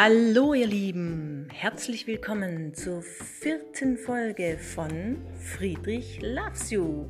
Hallo ihr Lieben, herzlich willkommen zur vierten Folge von Friedrich Loves You.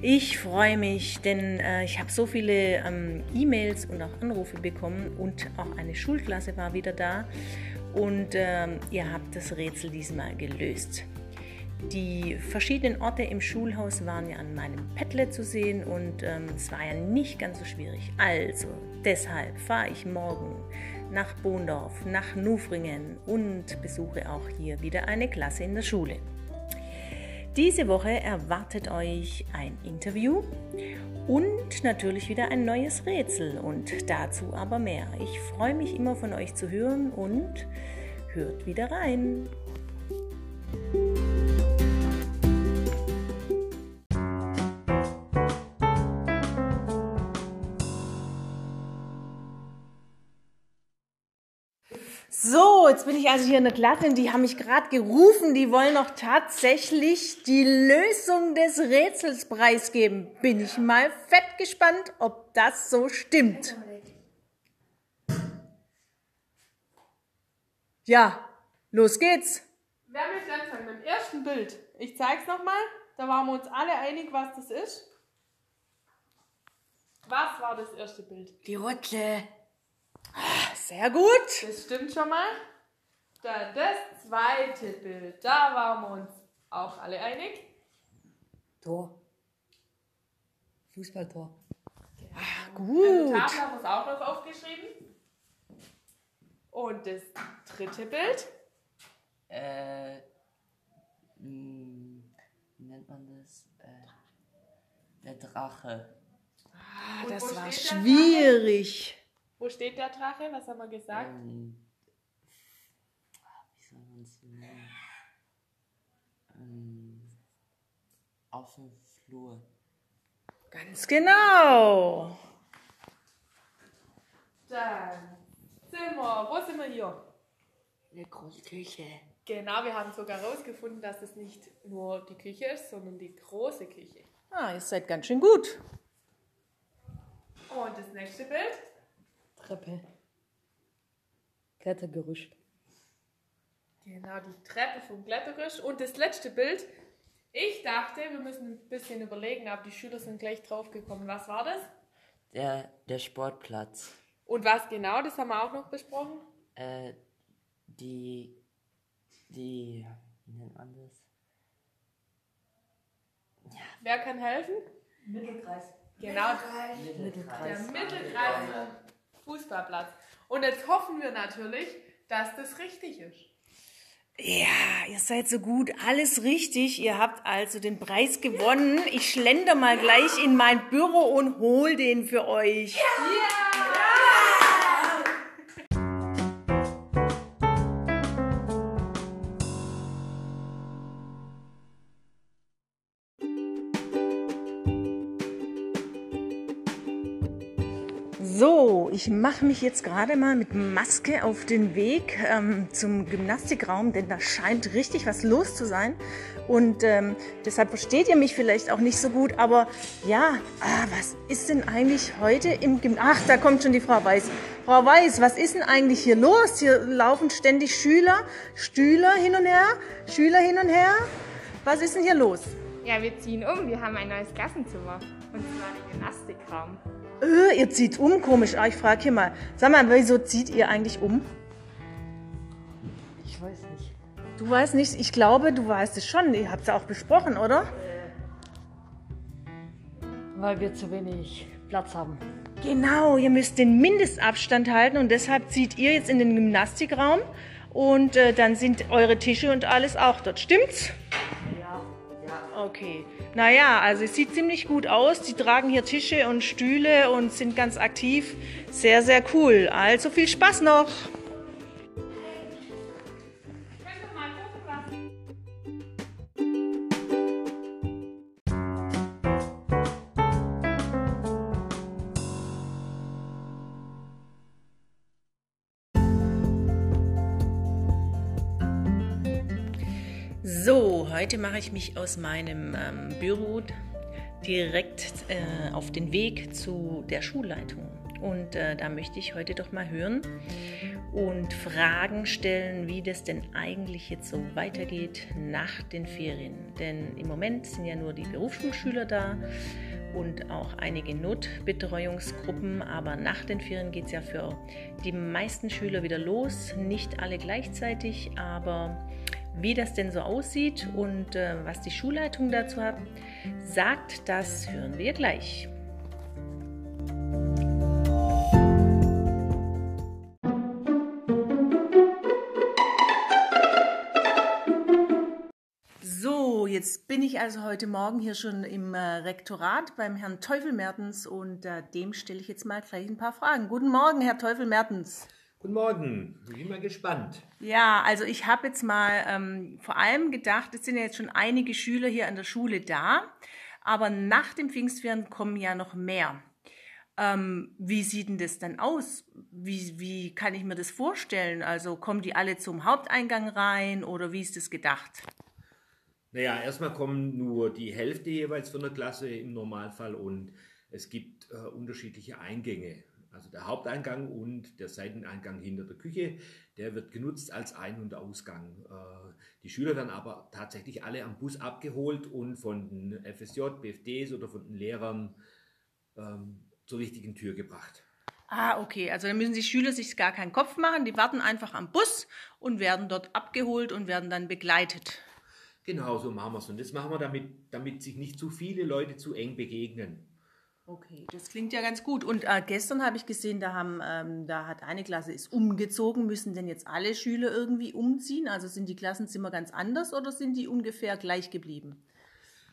Ich freue mich, denn äh, ich habe so viele ähm, E-Mails und auch Anrufe bekommen und auch eine Schulklasse war wieder da und ähm, ihr habt das Rätsel diesmal gelöst. Die verschiedenen Orte im Schulhaus waren ja an meinem Padlet zu sehen und ähm, es war ja nicht ganz so schwierig. Also, deshalb fahre ich morgen nach Bohndorf, nach Nufringen und besuche auch hier wieder eine Klasse in der Schule. Diese Woche erwartet euch ein Interview und natürlich wieder ein neues Rätsel und dazu aber mehr. Ich freue mich immer von euch zu hören und hört wieder rein. So, jetzt bin ich also hier in der Klasse die haben mich gerade gerufen, die wollen noch tatsächlich die Lösung des Rätsels preisgeben. Bin ich mal fett gespannt, ob das so stimmt. Ja, los geht's. Wer möchte anfangen? Beim ersten Bild. Ich zeig's nochmal. Da waren wir uns alle einig, was das ist. Was war das erste Bild? Die Rutsche. Sehr gut. Das stimmt schon mal. Dann das zweite Bild. Da waren wir uns auch alle einig. Tor. Fußballtor. Ah, An gut. der Tafel haben wir es auch noch aufgeschrieben. Und das dritte Bild. Äh, mh, wie nennt man das? Äh, der Drache. Ah, das war schwierig. Wo steht der Drache? Was haben wir gesagt? Ähm, ah, wie soll man es nennen? Ähm, auf dem Flur. Ganz genau. Dann sind wir. Wo sind wir hier? Eine große Küche. Genau, wir haben sogar herausgefunden, dass es nicht nur die Küche ist, sondern die große Küche. Ah, ihr seid ganz schön gut. Und das nächste Bild. Treppe. Klettergerüst. Genau, die Treppe vom Klettergerüst. Und das letzte Bild. Ich dachte, wir müssen ein bisschen überlegen, aber die Schüler sind gleich draufgekommen. Was war das? Der, der Sportplatz. Und was genau, das haben wir auch noch besprochen. Äh, die, die, wie nennt man das? Wer kann helfen? Mittelkreis. Genau, der Mittelkreis. Mittelkreis vom Fußballplatz. Und jetzt hoffen wir natürlich, dass das richtig ist. Ja, ihr seid so gut, alles richtig. Ihr habt also den Preis gewonnen. Ich schlender mal gleich in mein Büro und hol den für euch. So, ich mache mich jetzt gerade mal mit Maske auf den Weg ähm, zum Gymnastikraum, denn da scheint richtig was los zu sein. Und ähm, deshalb versteht ihr mich vielleicht auch nicht so gut. Aber ja, ah, was ist denn eigentlich heute im Gymnasium? Ach, da kommt schon die Frau Weiß. Frau Weiß, was ist denn eigentlich hier los? Hier laufen ständig Schüler, Stühler hin und her, Schüler hin und her. Was ist denn hier los? Ja, wir ziehen um. Wir haben ein neues Klassenzimmer. Und zwar den Gymnastikraum. Äh, ihr zieht um, komisch. Ah, ich frage hier mal. Sag mal, wieso zieht ihr eigentlich um? Ich weiß nicht. Du weißt nicht, ich glaube, du weißt es schon. Ihr habt es ja auch besprochen, oder? Weil wir zu wenig Platz haben. Genau, ihr müsst den Mindestabstand halten und deshalb zieht ihr jetzt in den Gymnastikraum und äh, dann sind eure Tische und alles auch dort. Stimmt's? Okay. Naja, also es sieht ziemlich gut aus. Die tragen hier Tische und Stühle und sind ganz aktiv. Sehr, sehr cool. Also viel Spaß noch. Könnt heute mache ich mich aus meinem ähm, Büro direkt äh, auf den Weg zu der Schulleitung. Und äh, da möchte ich heute doch mal hören und Fragen stellen, wie das denn eigentlich jetzt so weitergeht nach den Ferien. Denn im Moment sind ja nur die Berufsschulschüler da und auch einige Notbetreuungsgruppen. Aber nach den Ferien geht es ja für die meisten Schüler wieder los. Nicht alle gleichzeitig, aber wie das denn so aussieht und äh, was die Schulleitung dazu hat, sagt, das hören wir gleich. jetzt bin ich also heute Morgen hier schon im äh, Rektorat beim Herrn Teufel Mertens und äh, dem stelle ich jetzt mal gleich ein paar Fragen. Guten Morgen, Herr Teufel Mertens. Guten Morgen, ich bin mal gespannt. Ja, also ich habe jetzt mal ähm, vor allem gedacht, es sind ja jetzt schon einige Schüler hier an der Schule da, aber nach dem Pfingstferien kommen ja noch mehr. Ähm, wie sieht denn das dann aus? Wie, wie kann ich mir das vorstellen? Also kommen die alle zum Haupteingang rein oder wie ist das gedacht? Naja, erstmal kommen nur die Hälfte jeweils von der Klasse im Normalfall und es gibt äh, unterschiedliche Eingänge. Also der Haupteingang und der Seiteneingang hinter der Küche, der wird genutzt als Ein- und Ausgang. Äh, die Schüler werden aber tatsächlich alle am Bus abgeholt und von den FSJ, BFDs oder von den Lehrern ähm, zur richtigen Tür gebracht. Ah, okay. Also dann müssen die Schüler sich gar keinen Kopf machen. Die warten einfach am Bus und werden dort abgeholt und werden dann begleitet. Genau so machen wir es. Und das machen wir, damit, damit sich nicht zu viele Leute zu eng begegnen. Okay, das klingt ja ganz gut. Und äh, gestern habe ich gesehen, da, haben, ähm, da hat eine Klasse ist umgezogen. Müssen denn jetzt alle Schüler irgendwie umziehen? Also sind die Klassenzimmer ganz anders oder sind die ungefähr gleich geblieben?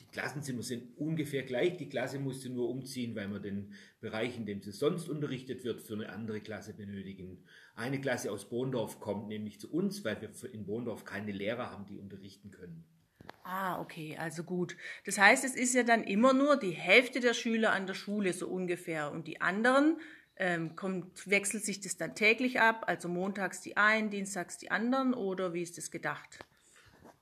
Die Klassenzimmer sind ungefähr gleich. Die Klasse musste nur umziehen, weil wir den Bereich, in dem sie sonst unterrichtet wird, für eine andere Klasse benötigen. Eine Klasse aus Bohndorf kommt nämlich zu uns, weil wir in Bohndorf keine Lehrer haben, die unterrichten können. Ah, okay, also gut. Das heißt, es ist ja dann immer nur die Hälfte der Schüler an der Schule so ungefähr und die anderen ähm, kommt, wechselt sich das dann täglich ab, also montags die einen, dienstags die anderen oder wie ist das gedacht?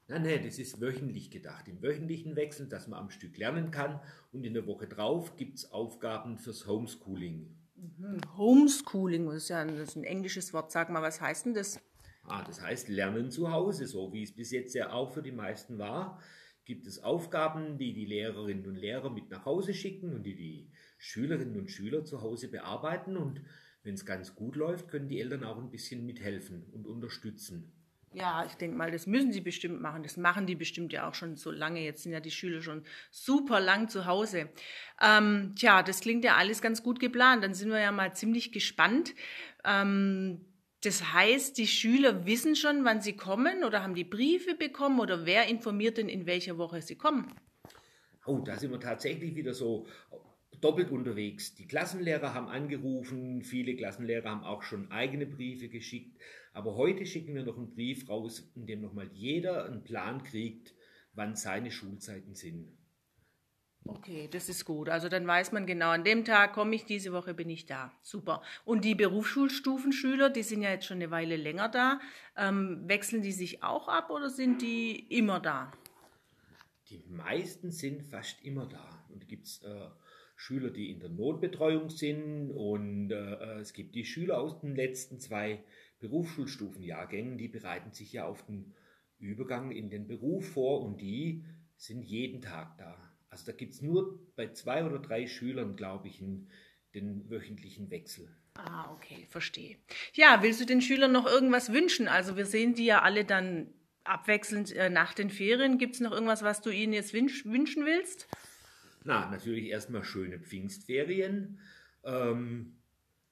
Nein, nein, das ist wöchentlich gedacht. Im wöchentlichen Wechsel, dass man am Stück lernen kann und in der Woche drauf gibt es Aufgaben fürs Homeschooling. Mhm. Homeschooling, das ist ja ein, das ist ein englisches Wort. Sag mal, was heißt denn das? Ah, das heißt Lernen zu Hause, so wie es bis jetzt ja auch für die meisten war. Gibt es Aufgaben, die die Lehrerinnen und Lehrer mit nach Hause schicken und die die Schülerinnen und Schüler zu Hause bearbeiten. Und wenn es ganz gut läuft, können die Eltern auch ein bisschen mithelfen und unterstützen. Ja, ich denke mal, das müssen sie bestimmt machen. Das machen die bestimmt ja auch schon so lange. Jetzt sind ja die Schüler schon super lang zu Hause. Ähm, tja, das klingt ja alles ganz gut geplant. Dann sind wir ja mal ziemlich gespannt. Ähm, das heißt, die Schüler wissen schon, wann sie kommen oder haben die Briefe bekommen oder wer informiert denn, in welcher Woche sie kommen? Oh, da sind wir tatsächlich wieder so doppelt unterwegs. Die Klassenlehrer haben angerufen, viele Klassenlehrer haben auch schon eigene Briefe geschickt. Aber heute schicken wir noch einen Brief raus, in dem nochmal jeder einen Plan kriegt, wann seine Schulzeiten sind. Okay, das ist gut. Also dann weiß man genau, an dem Tag komme ich, diese Woche bin ich da. Super. Und die Berufsschulstufenschüler, die sind ja jetzt schon eine Weile länger da. Ähm, wechseln die sich auch ab oder sind die immer da? Die meisten sind fast immer da. Und gibt es äh, Schüler, die in der Notbetreuung sind und äh, es gibt die Schüler aus den letzten zwei Berufsschulstufenjahrgängen, die bereiten sich ja auf den Übergang in den Beruf vor und die sind jeden Tag da. Also da gibt es nur bei zwei oder drei Schülern, glaube ich, einen, den wöchentlichen Wechsel. Ah, okay, verstehe. Ja, willst du den Schülern noch irgendwas wünschen? Also wir sehen die ja alle dann abwechselnd äh, nach den Ferien. Gibt es noch irgendwas, was du ihnen jetzt wünsch wünschen willst? Na, natürlich erstmal schöne Pfingstferien. Ähm,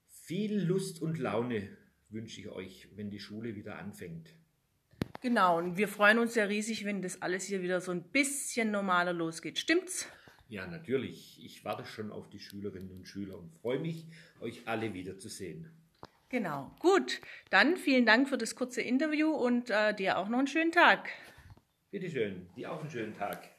viel Lust und Laune wünsche ich euch, wenn die Schule wieder anfängt. Genau, und wir freuen uns ja riesig, wenn das alles hier wieder so ein bisschen normaler losgeht. Stimmt's? Ja, natürlich. Ich warte schon auf die Schülerinnen und Schüler und freue mich, euch alle wiederzusehen. Genau. Gut, dann vielen Dank für das kurze Interview und äh, dir auch noch einen schönen Tag. Bitte schön, dir auch einen schönen Tag.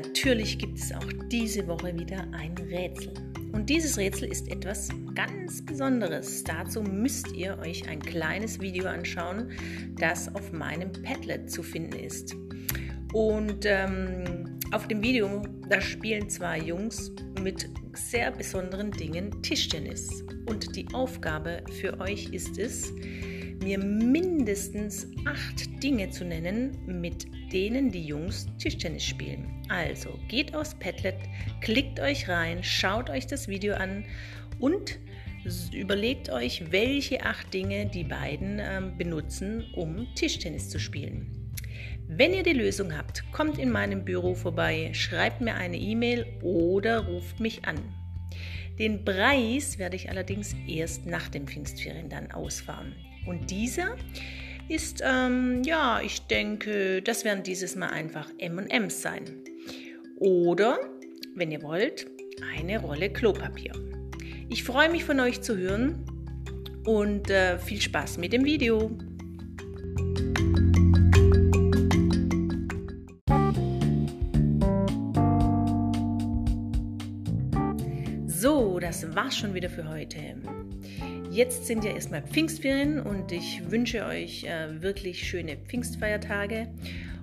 Natürlich gibt es auch diese Woche wieder ein Rätsel. Und dieses Rätsel ist etwas ganz Besonderes. Dazu müsst ihr euch ein kleines Video anschauen, das auf meinem Padlet zu finden ist. Und ähm, auf dem Video, da spielen zwei Jungs mit sehr besonderen Dingen Tischtennis. Und die Aufgabe für euch ist es, mir mindestens acht Dinge zu nennen, mit denen die Jungs Tischtennis spielen. Also geht aufs Padlet, klickt euch rein, schaut euch das Video an und überlegt euch, welche acht Dinge die beiden äh, benutzen, um Tischtennis zu spielen. Wenn ihr die Lösung habt, kommt in meinem Büro vorbei, schreibt mir eine E-Mail oder ruft mich an. Den Preis werde ich allerdings erst nach den Pfingstferien dann ausfahren. Und dieser ist, ähm, ja, ich denke, das werden dieses Mal einfach MMs sein. Oder, wenn ihr wollt, eine Rolle Klopapier. Ich freue mich von euch zu hören und äh, viel Spaß mit dem Video. So, das war's schon wieder für heute. Jetzt sind ja erstmal Pfingstferien und ich wünsche euch äh, wirklich schöne Pfingstfeiertage.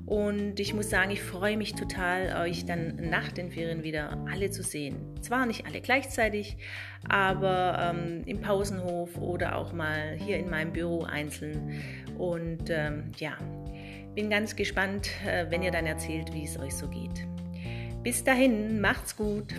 Und ich muss sagen, ich freue mich total, euch dann nach den Ferien wieder alle zu sehen. Zwar nicht alle gleichzeitig, aber ähm, im Pausenhof oder auch mal hier in meinem Büro einzeln. Und ähm, ja, bin ganz gespannt, äh, wenn ihr dann erzählt, wie es euch so geht. Bis dahin, macht's gut.